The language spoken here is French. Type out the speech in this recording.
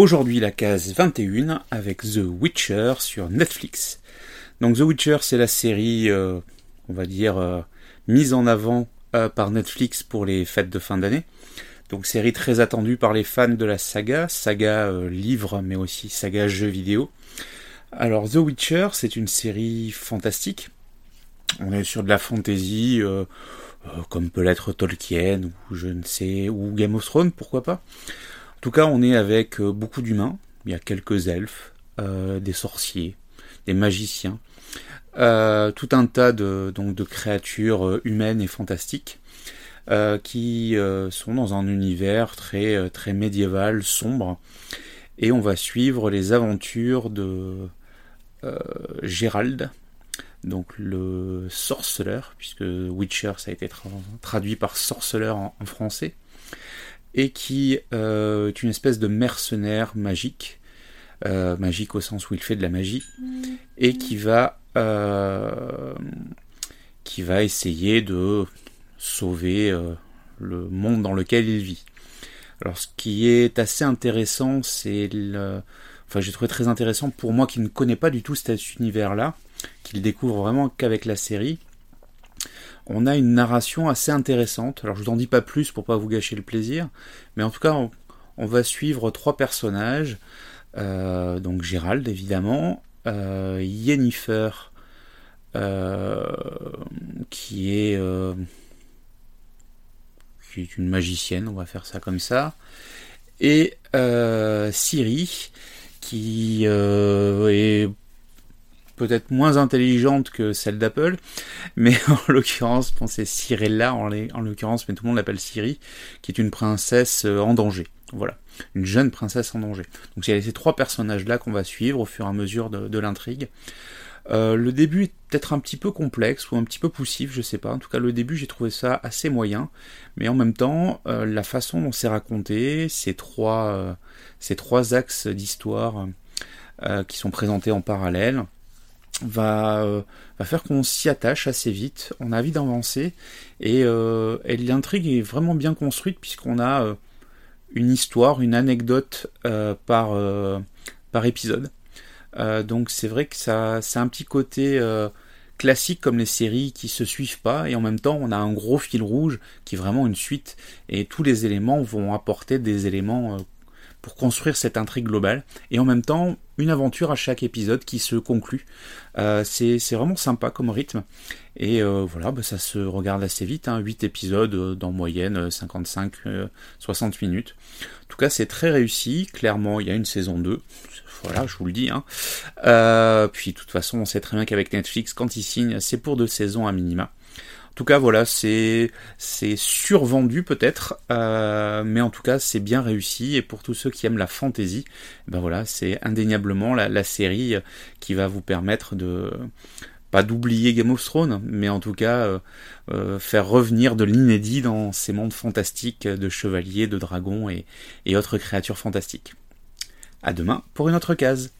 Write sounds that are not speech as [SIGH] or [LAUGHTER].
Aujourd'hui la case 21 avec The Witcher sur Netflix. Donc The Witcher c'est la série, euh, on va dire, euh, mise en avant euh, par Netflix pour les fêtes de fin d'année. Donc série très attendue par les fans de la saga, saga livre mais aussi saga jeu vidéo. Alors The Witcher c'est une série fantastique. On est sur de la fantasy comme peut l'être Tolkien ou je ne sais, ou Game of Thrones pourquoi pas. En tout cas, on est avec euh, beaucoup d'humains. Il y a quelques elfes, euh, des sorciers, des magiciens, euh, tout un tas de, donc, de créatures humaines et fantastiques qui sont dans un univers très, très médiéval, sombre. Et on va suivre les aventures de Gérald, donc le sorceleur, puisque Witcher ça a été traduit par sorceleur en français et qui euh, est une espèce de mercenaire magique, euh, magique au sens où il fait de la magie, et qui va, euh, qui va essayer de sauver le monde dans lequel il vit. Alors ce qui est assez intéressant, c'est le... Enfin j'ai trouvé très intéressant pour moi qui ne connais pas du tout cet univers-là, qu'il découvre vraiment qu'avec la série, on a une narration assez intéressante. Alors je vous en dis pas plus pour pas vous gâcher le plaisir, mais en tout cas on, va suivre trois personnages. Euh, donc Gérald évidemment, euh, Yennefer euh, qui est qui est une magicienne, on va faire ça comme ça, et Siri qui est peut-être moins intelligente que celle d'Apple, mais [LAUGHS] en l'occurrence, bon, c'est Cyrella en, en l'occurrence, mais tout le monde l'appelle Siri, qui est une princesse euh, en danger. Voilà, une jeune princesse en danger. Donc a ces trois personnages-là qu'on va suivre au fur et à mesure de, l'intrigue. Euh, le début est peut-être un petit peu complexe ou un petit peu poussif, je sais pas. En tout cas, le début, j'ai trouvé ça assez moyen. Mais en même temps, euh, la façon dont c'est raconté, ces trois axes d'histoire qui sont présentés en parallèle, va, euh, va faire qu'on s'y attache assez vite, on a envie d'avancer, et, euh, l'intrigue est vraiment bien construite puisqu'on a euh, une histoire, une anecdote par, par épisode. donc c'est vrai que ça, c'est un petit côté classique comme les séries qui se suivent pas. Et en même temps on a un gros fil rouge qui est vraiment une suite. Et tous les éléments vont apporter des éléments pour construire cette intrigue globale et en même temps une aventure à chaque épisode qui se conclut. Euh, c'est vraiment sympa comme rythme et euh, voilà, bah, ça se regarde assez vite, hein, 8 épisodes euh, dans moyenne 55-60 minutes. En tout cas c'est très réussi, clairement il y a une saison 2, voilà je vous le dis. Hein. puis de toute façon on sait très bien qu'avec Netflix quand ils signent c'est pour deux saisons à minima. En tout cas, voilà, c'est survendu peut-être, euh, mais en tout cas, c'est bien réussi. Et pour tous ceux qui aiment la fantasy, ben voilà, c'est indéniablement la, série qui va vous permettre de pas d'oublier Game of Thrones, mais en tout cas euh, euh, faire revenir de l'inédit dans ces mondes fantastiques de chevaliers, de dragons et, et autres créatures fantastiques. À demain pour une autre case.